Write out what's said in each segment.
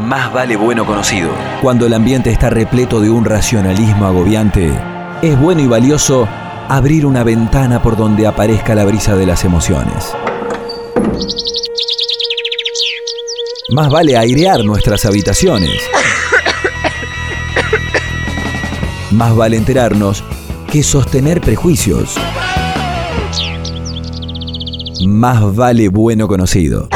más vale bueno conocido. Cuando el ambiente está repleto de un racionalismo agobiante, es bueno y valioso abrir una ventana por donde aparezca la brisa de las emociones. Más vale airear nuestras habitaciones. Más vale enterarnos que sostener prejuicios. Más vale bueno conocido.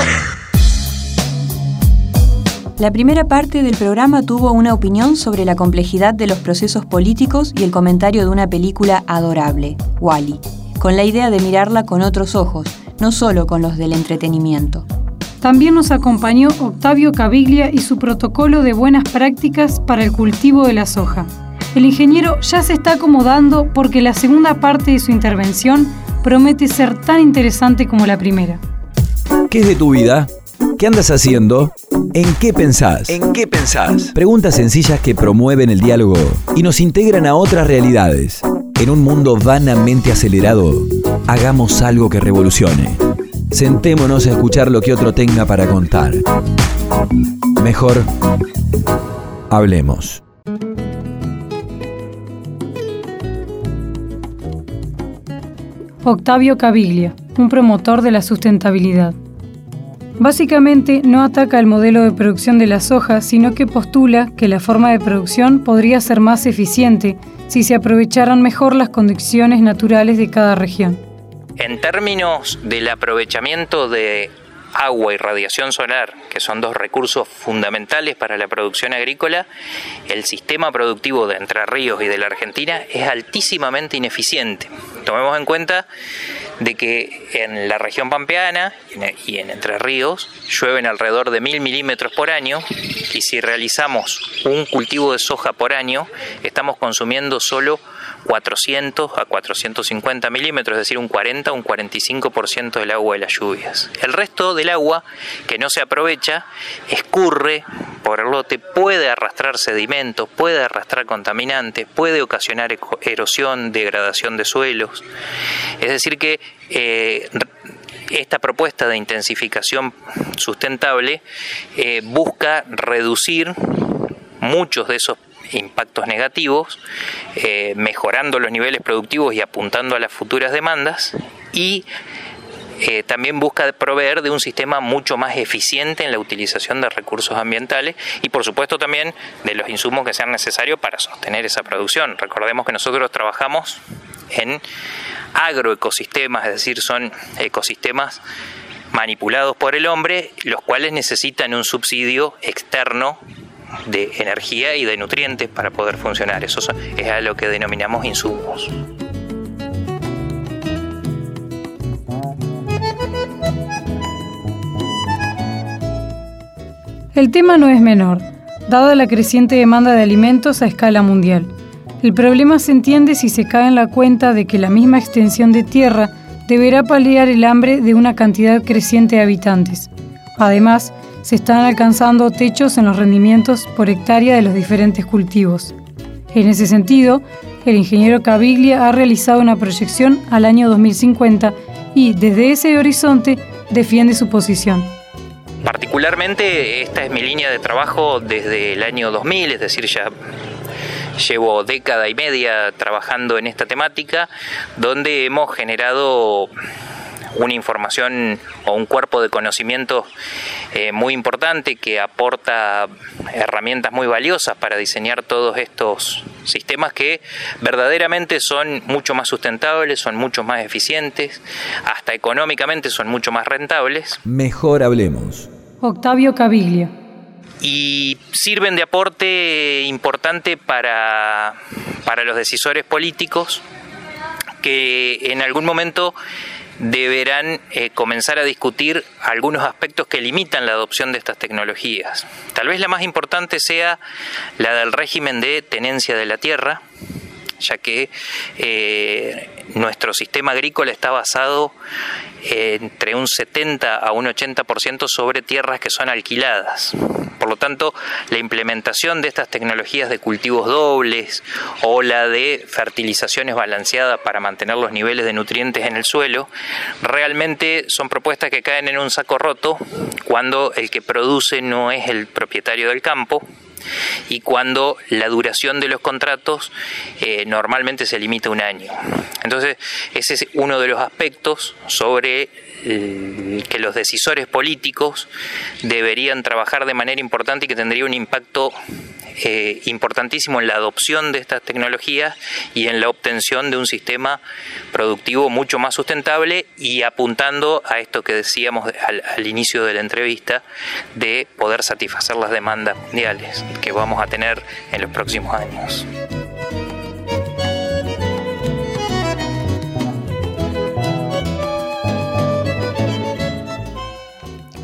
La primera parte del programa tuvo una opinión sobre la complejidad de los procesos políticos y el comentario de una película adorable, Wally, con la idea de mirarla con otros ojos, no solo con los del entretenimiento. También nos acompañó Octavio Caviglia y su protocolo de buenas prácticas para el cultivo de la soja. El ingeniero ya se está acomodando porque la segunda parte de su intervención promete ser tan interesante como la primera. ¿Qué es de tu vida? ¿Qué andas haciendo? ¿En qué pensás? ¿En qué pensás? Preguntas sencillas que promueven el diálogo y nos integran a otras realidades. En un mundo vanamente acelerado, hagamos algo que revolucione. Sentémonos a escuchar lo que otro tenga para contar. Mejor, hablemos. Octavio Caviglia, un promotor de la sustentabilidad. Básicamente no ataca el modelo de producción de la soja, sino que postula que la forma de producción podría ser más eficiente si se aprovecharan mejor las condiciones naturales de cada región. En términos del aprovechamiento de agua y radiación solar, que son dos recursos fundamentales para la producción agrícola, el sistema productivo de Entre Ríos y de la Argentina es altísimamente ineficiente. Tomemos en cuenta de que en la región pampeana y en Entre Ríos llueven alrededor de mil milímetros por año y si realizamos un cultivo de soja por año estamos consumiendo solo 400 a 450 milímetros, es decir, un 40 o un 45% del agua de las lluvias. El resto del agua que no se aprovecha escurre por el lote, puede arrastrar sedimentos, puede arrastrar contaminantes, puede ocasionar erosión, degradación de suelos. Es decir, que eh, esta propuesta de intensificación sustentable eh, busca reducir muchos de esos impactos negativos, eh, mejorando los niveles productivos y apuntando a las futuras demandas y eh, también busca proveer de un sistema mucho más eficiente en la utilización de recursos ambientales y por supuesto también de los insumos que sean necesarios para sostener esa producción. Recordemos que nosotros trabajamos en agroecosistemas, es decir, son ecosistemas manipulados por el hombre, los cuales necesitan un subsidio externo de energía y de nutrientes para poder funcionar. Eso es a lo que denominamos insumos. El tema no es menor, dada la creciente demanda de alimentos a escala mundial. El problema se entiende si se cae en la cuenta de que la misma extensión de tierra deberá paliar el hambre de una cantidad creciente de habitantes. Además, se están alcanzando techos en los rendimientos por hectárea de los diferentes cultivos. En ese sentido, el ingeniero Caviglia ha realizado una proyección al año 2050 y desde ese horizonte defiende su posición. Particularmente esta es mi línea de trabajo desde el año 2000, es decir, ya llevo década y media trabajando en esta temática, donde hemos generado una información o un cuerpo de conocimiento eh, muy importante que aporta herramientas muy valiosas para diseñar todos estos sistemas que verdaderamente son mucho más sustentables, son mucho más eficientes, hasta económicamente son mucho más rentables. Mejor hablemos. Octavio Caviglia. Y sirven de aporte importante para, para los decisores políticos que en algún momento deberán eh, comenzar a discutir algunos aspectos que limitan la adopción de estas tecnologías. Tal vez la más importante sea la del régimen de tenencia de la tierra, ya que eh, nuestro sistema agrícola está basado entre un 70 a un 80% sobre tierras que son alquiladas. Por lo tanto, la implementación de estas tecnologías de cultivos dobles o la de fertilizaciones balanceadas para mantener los niveles de nutrientes en el suelo, realmente son propuestas que caen en un saco roto cuando el que produce no es el propietario del campo, y cuando la duración de los contratos eh, normalmente se limita a un año. Entonces, ese es uno de los aspectos sobre que los decisores políticos deberían trabajar de manera importante y que tendría un impacto eh, importantísimo en la adopción de estas tecnologías y en la obtención de un sistema productivo mucho más sustentable y apuntando a esto que decíamos al inicio de la entrevista de poder satisfacer las demandas mundiales que vamos a tener en los próximos años.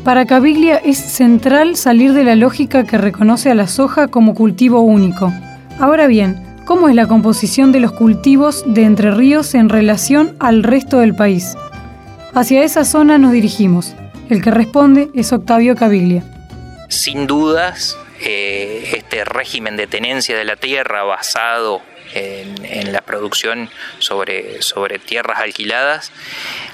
Para Caviglia es central salir de la lógica que reconoce a la soja como cultivo único. Ahora bien, ¿cómo es la composición de los cultivos de Entre Ríos en relación al resto del país? Hacia esa zona nos dirigimos. El que responde es Octavio Caviglia. Sin dudas, eh, este régimen de tenencia de la tierra basado en, en, la producción sobre, sobre tierras alquiladas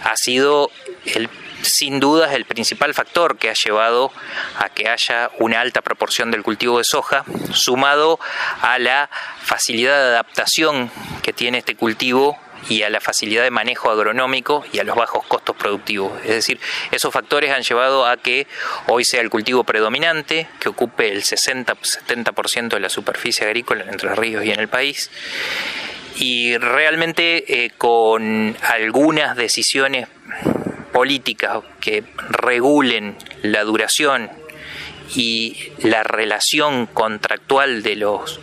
ha sido el sin duda es el principal factor que ha llevado a que haya una alta proporción del cultivo de soja, sumado a la facilidad de adaptación que tiene este cultivo y a la facilidad de manejo agronómico y a los bajos costos productivos. Es decir, esos factores han llevado a que hoy sea el cultivo predominante, que ocupe el 60-70% de la superficie agrícola entre los ríos y en el país. Y realmente eh, con algunas decisiones políticas que regulen la duración y la relación contractual de los,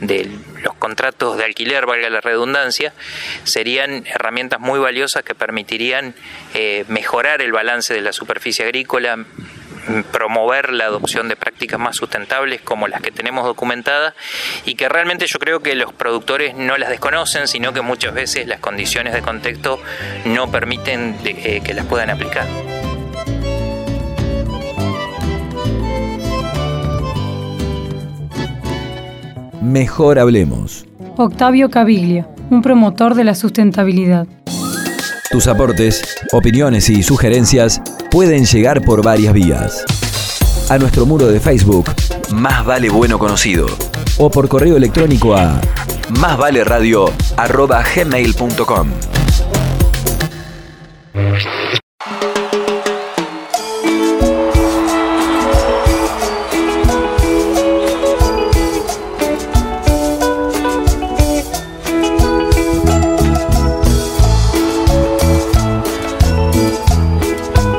de los contratos de alquiler, valga la redundancia, serían herramientas muy valiosas que permitirían eh, mejorar el balance de la superficie agrícola, promover la adopción de prácticas más sustentables como las que tenemos documentadas y que realmente yo creo que los productores no las desconocen, sino que muchas veces las condiciones de contexto no permiten eh, que las puedan aplicar. Mejor hablemos. Octavio Caviglia, un promotor de la sustentabilidad. Tus aportes, opiniones y sugerencias pueden llegar por varias vías. A nuestro muro de Facebook, Más Vale Bueno Conocido, o por correo electrónico a másvaleradio.gmail.com.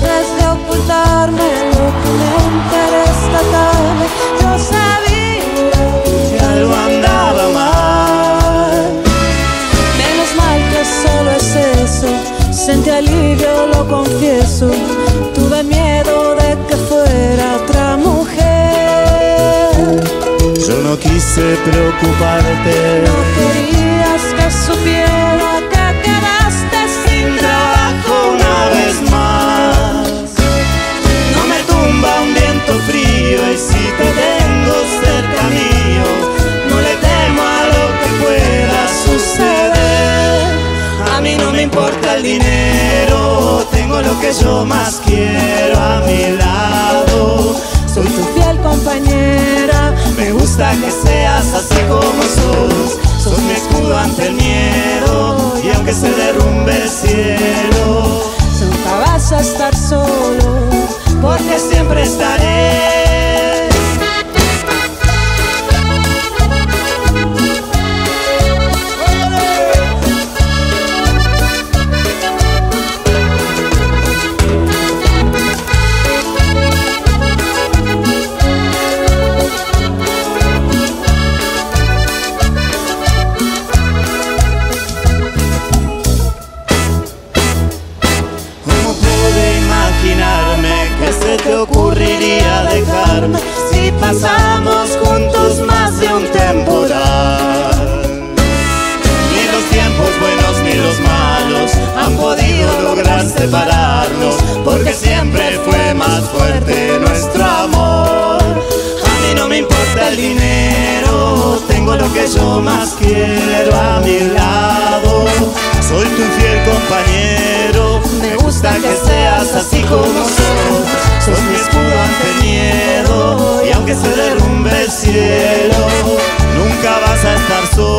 Que no trates de ocultarme lo que me interesa tarde, yo sabía que algo andaba mal. Sentí alivio, lo confieso. Tuve miedo de que fuera otra mujer. Yo no quise preocuparte. No querías que supiera dinero lo que yo más quiero a mi lado. Soy tu fiel compañera. Me gusta que seas así como sos. Sos mi escudo ante el miedo. Y aunque se derrumbe el cielo, nunca vas a estar solo. Porque siempre estaré. Que yo más quiero a mi lado. Soy tu fiel compañero, me gusta que seas así como sos. Sos mi escudo ante miedo, y aunque se derrumbe el cielo, nunca vas a estar sola,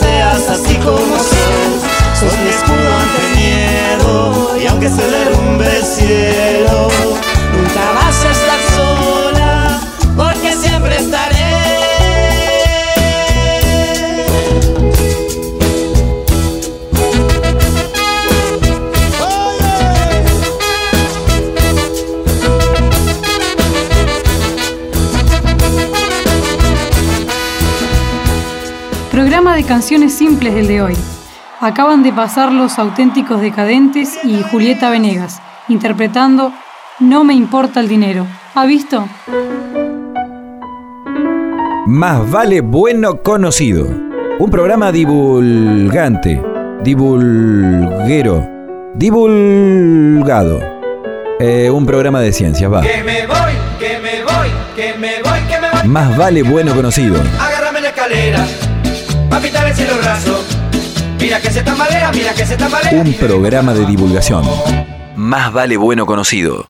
seas así como sos. Sos mi escudo ante miedo, y aunque se derrumbe el cielo, de canciones simples del de hoy. Acaban de pasar los auténticos decadentes y Julieta Venegas, interpretando No me importa el dinero. ¿Ha visto? Más vale bueno conocido. Un programa divulgante, divulguero, divulgado. Eh, un programa de ciencias, va. Que me voy, que me voy, que me voy, que me voy. Más vale bueno conocido. Agárrame la escalera, pa' pintar el cielo raso. Mira que se tambalea, mira que se tambalea. Un programa de divulgación. Más vale bueno conocido.